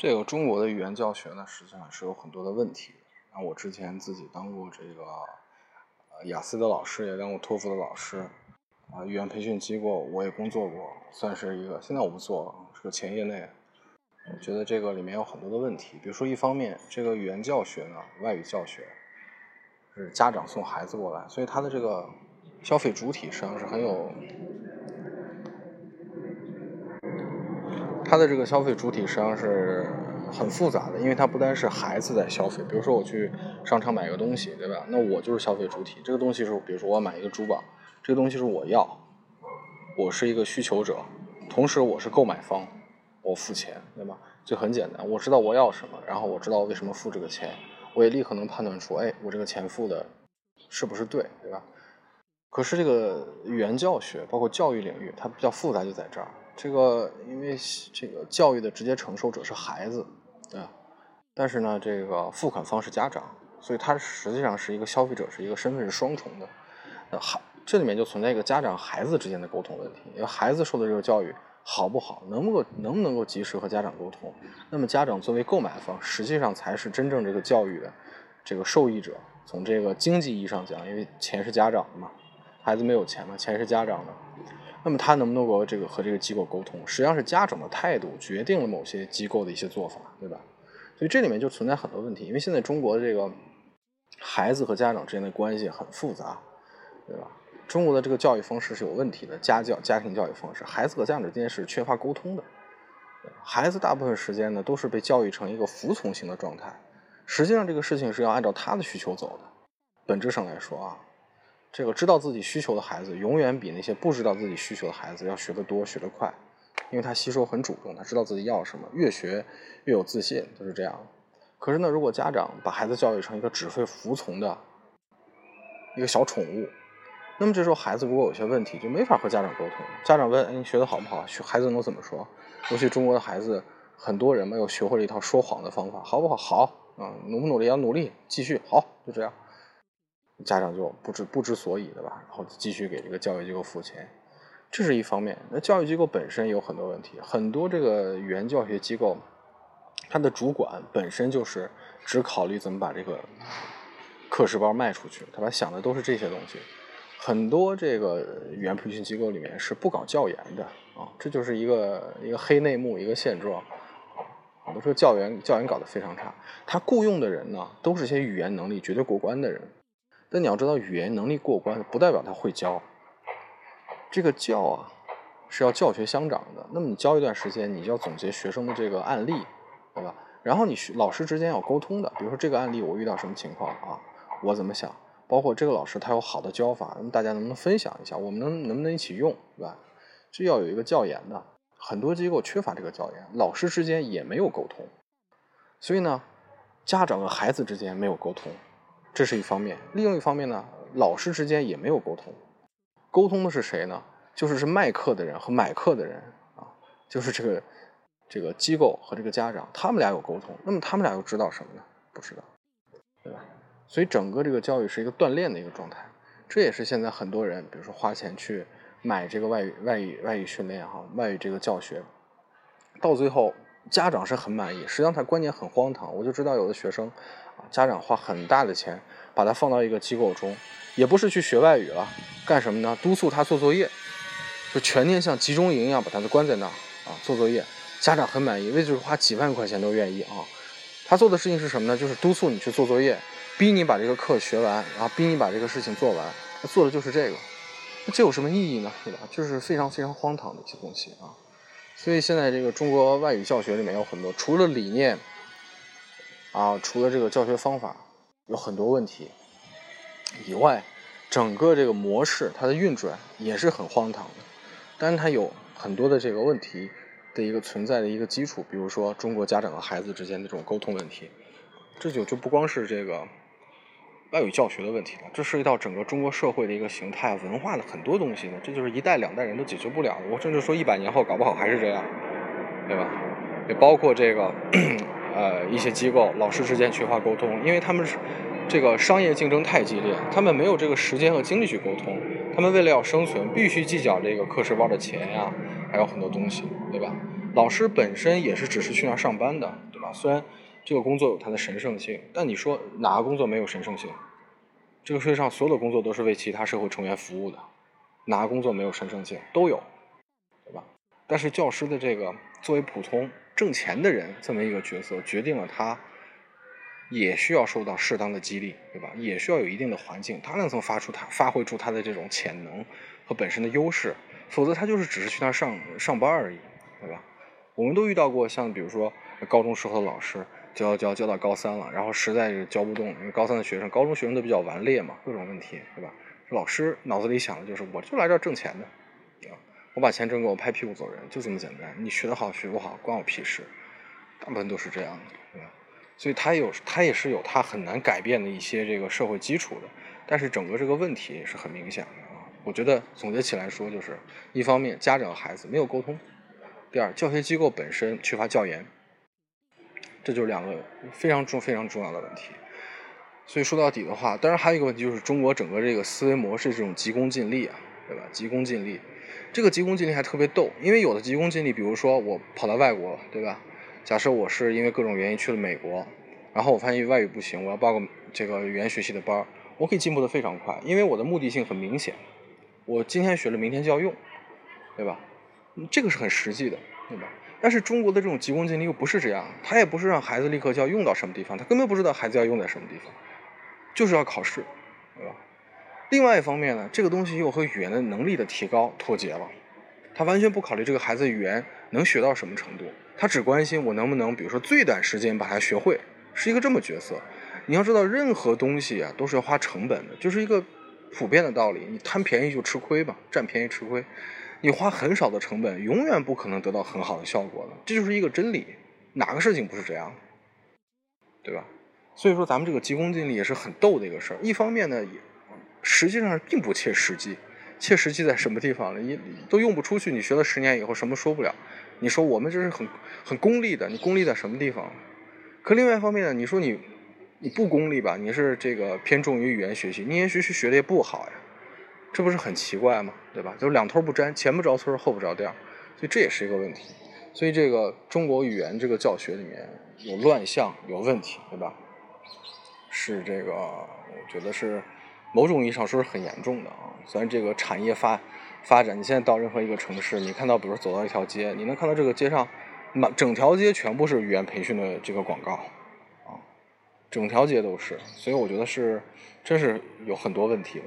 这个中国的语言教学呢，实际上是有很多的问题。那我之前自己当过这个雅思的老师，也当过托福的老师，啊，语言培训机构我也工作过，算是一个。现在我不做了，是个前业内。我觉得这个里面有很多的问题，比如说一方面，这个语言教学呢，外语教学是家长送孩子过来，所以他的这个消费主体实际上是很有。它的这个消费主体实际上是很复杂的，因为它不单是孩子在消费，比如说我去商场买个东西，对吧？那我就是消费主体。这个东西是，比如说我买一个珠宝，这个东西是我要，我是一个需求者，同时我是购买方，我付钱，对吧？就很简单，我知道我要什么，然后我知道为什么付这个钱，我也立刻能判断出，哎，我这个钱付的是不是对，对吧？可是这个语言教学，包括教育领域，它比较复杂，就在这儿。这个因为这个教育的直接承受者是孩子，对？但是呢，这个付款方是家长，所以他实际上是一个消费者，是一个身份是双重的。那孩这里面就存在一个家长孩子之间的沟通问题，因为孩子受的这个教育好不好，能不能能不能够及时和家长沟通？那么家长作为购买方，实际上才是真正这个教育的这个受益者。从这个经济意义上讲，因为钱是家长的嘛，孩子没有钱嘛，钱是家长的。那么他能不能够这个和这个机构沟通，实际上是家长的态度决定了某些机构的一些做法，对吧？所以这里面就存在很多问题，因为现在中国的这个孩子和家长之间的关系很复杂，对吧？中国的这个教育方式是有问题的，家教家庭教育方式，孩子和家长之间是缺乏沟通的，孩子大部分时间呢都是被教育成一个服从型的状态，实际上这个事情是要按照他的需求走的，本质上来说啊。这个知道自己需求的孩子，永远比那些不知道自己需求的孩子要学得多、学得快，因为他吸收很主动，他知道自己要什么，越学越有自信，就是这样。可是呢，如果家长把孩子教育成一个只会服从的一个小宠物，那么这时候孩子如果有些问题，就没法和家长沟通。家长问：“哎，你学的好不好？”学孩子能怎么说？尤其中国的孩子，很多人没有学会了一套说谎的方法，好不好？好，啊，努不努力？要努力，继续，好，就这样。家长就不知不知所以，的吧？然后继续给这个教育机构付钱，这是一方面。那教育机构本身有很多问题，很多这个语言教学机构，它的主管本身就是只考虑怎么把这个课时包卖出去，他把想的都是这些东西。很多这个语言培训机构里面是不搞教研的啊，这就是一个一个黑内幕，一个现状。很多说教研教研搞得非常差，他雇佣的人呢，都是些语言能力绝对过关的人。但你要知道，语言能力过关不代表他会教。这个教啊，是要教学相长的。那么你教一段时间，你就要总结学生的这个案例，对吧？然后你学老师之间要沟通的，比如说这个案例我遇到什么情况啊，我怎么想？包括这个老师他有好的教法，那么大家能不能分享一下？我们能能不能一起用，对吧？这要有一个教研的。很多机构缺乏这个教研，老师之间也没有沟通，所以呢，家长和孩子之间没有沟通。这是一方面，另一方面呢，老师之间也没有沟通，沟通的是谁呢？就是是卖课的人和买课的人啊，就是这个这个机构和这个家长，他们俩有沟通，那么他们俩又知道什么呢？不知道，对吧？所以整个这个教育是一个锻炼的一个状态，这也是现在很多人，比如说花钱去买这个外语外语外语训练哈，外语这个教学，到最后家长是很满意，实际上他观念很荒唐，我就知道有的学生。家长花很大的钱把他放到一个机构中，也不是去学外语了，干什么呢？督促他做作业，就全天像集中营一样把他关在那儿啊，做作业。家长很满意，为就是花几万块钱都愿意啊。他做的事情是什么呢？就是督促你去做作业，逼你把这个课学完，然后逼你把这个事情做完。他做的就是这个，那这有什么意义呢？对吧？就是非常非常荒唐的一些东西啊。所以现在这个中国外语教学里面有很多，除了理念。啊，除了这个教学方法有很多问题以外，整个这个模式它的运转也是很荒唐的。但是它有很多的这个问题的一个存在的一个基础，比如说中国家长和孩子之间的这种沟通问题，这就就不光是这个外语教学的问题了，这涉及到整个中国社会的一个形态、文化的很多东西呢。这就是一代两代人都解决不了的。我甚至说一百年后搞不好还是这样，对吧？也包括这个。呃，一些机构老师之间缺乏沟通，因为他们是这个商业竞争太激烈，他们没有这个时间和精力去沟通。他们为了要生存，必须计较这个课时包的钱呀，还有很多东西，对吧？老师本身也是只是去那上班的，对吧？虽然这个工作有它的神圣性，但你说哪个工作没有神圣性？这个世界上所有的工作都是为其他社会成员服务的，哪个工作没有神圣性？都有，对吧？但是教师的这个作为普通挣钱的人这么一个角色，决定了他也需要受到适当的激励，对吧？也需要有一定的环境，他能从发出他发挥出他的这种潜能和本身的优势，否则他就是只是去那上上班而已，对吧？我们都遇到过像比如说高中时候的老师。教教教到高三了，然后实在是教不动，因为高三的学生、高中学生都比较顽劣嘛，各种问题，对吧？老师脑子里想的就是，我就来这儿挣钱的，啊，我把钱挣够，我拍屁股走人，就这么简单。你学得好学不好，关我屁事。大部分都是这样的，对吧？所以他有，他也是有他很难改变的一些这个社会基础的，但是整个这个问题是很明显的啊。我觉得总结起来说，就是一方面家长和孩子没有沟通，第二教学机构本身缺乏教研。这就是两个非常重、非常重要的问题。所以说到底的话，当然还有一个问题就是中国整个这个思维模式这种急功近利啊，对吧？急功近利，这个急功近利还特别逗，因为有的急功近利，比如说我跑到外国，对吧？假设我是因为各种原因去了美国，然后我发现外语不行，我要报个这个语言学习的班，我可以进步的非常快，因为我的目的性很明显，我今天学了，明天就要用，对吧？这个是很实际的，对吧？但是中国的这种急功近利又不是这样，他也不是让孩子立刻就要用到什么地方，他根本不知道孩子要用在什么地方，就是要考试，对吧？另外一方面呢，这个东西又和语言的能力的提高脱节了，他完全不考虑这个孩子语言能学到什么程度，他只关心我能不能，比如说最短时间把它学会，是一个这么角色。你要知道，任何东西啊都是要花成本的，就是一个普遍的道理，你贪便宜就吃亏吧，占便宜吃亏。你花很少的成本，永远不可能得到很好的效果的，这就是一个真理。哪个事情不是这样，对吧？所以说，咱们这个急功近利也是很逗的一个事儿。一方面呢，也实际上并不切实际。切实际在什么地方呢？你都用不出去。你学了十年以后，什么说不了？你说我们这是很很功利的，你功利在什么地方？可另外一方面呢，你说你你不功利吧？你是这个偏重于语言学习，语言学习学的也不好呀。这不是很奇怪吗？对吧？就两头不沾，前不着村后不着店所以这也是一个问题。所以这个中国语言这个教学里面有乱象，有问题，对吧？是这个，我觉得是某种意义上说是很严重的啊。虽然这个产业发发展，你现在到任何一个城市，你看到，比如走到一条街，你能看到这个街上满整条街全部是语言培训的这个广告啊，整条街都是。所以我觉得是真是有很多问题的。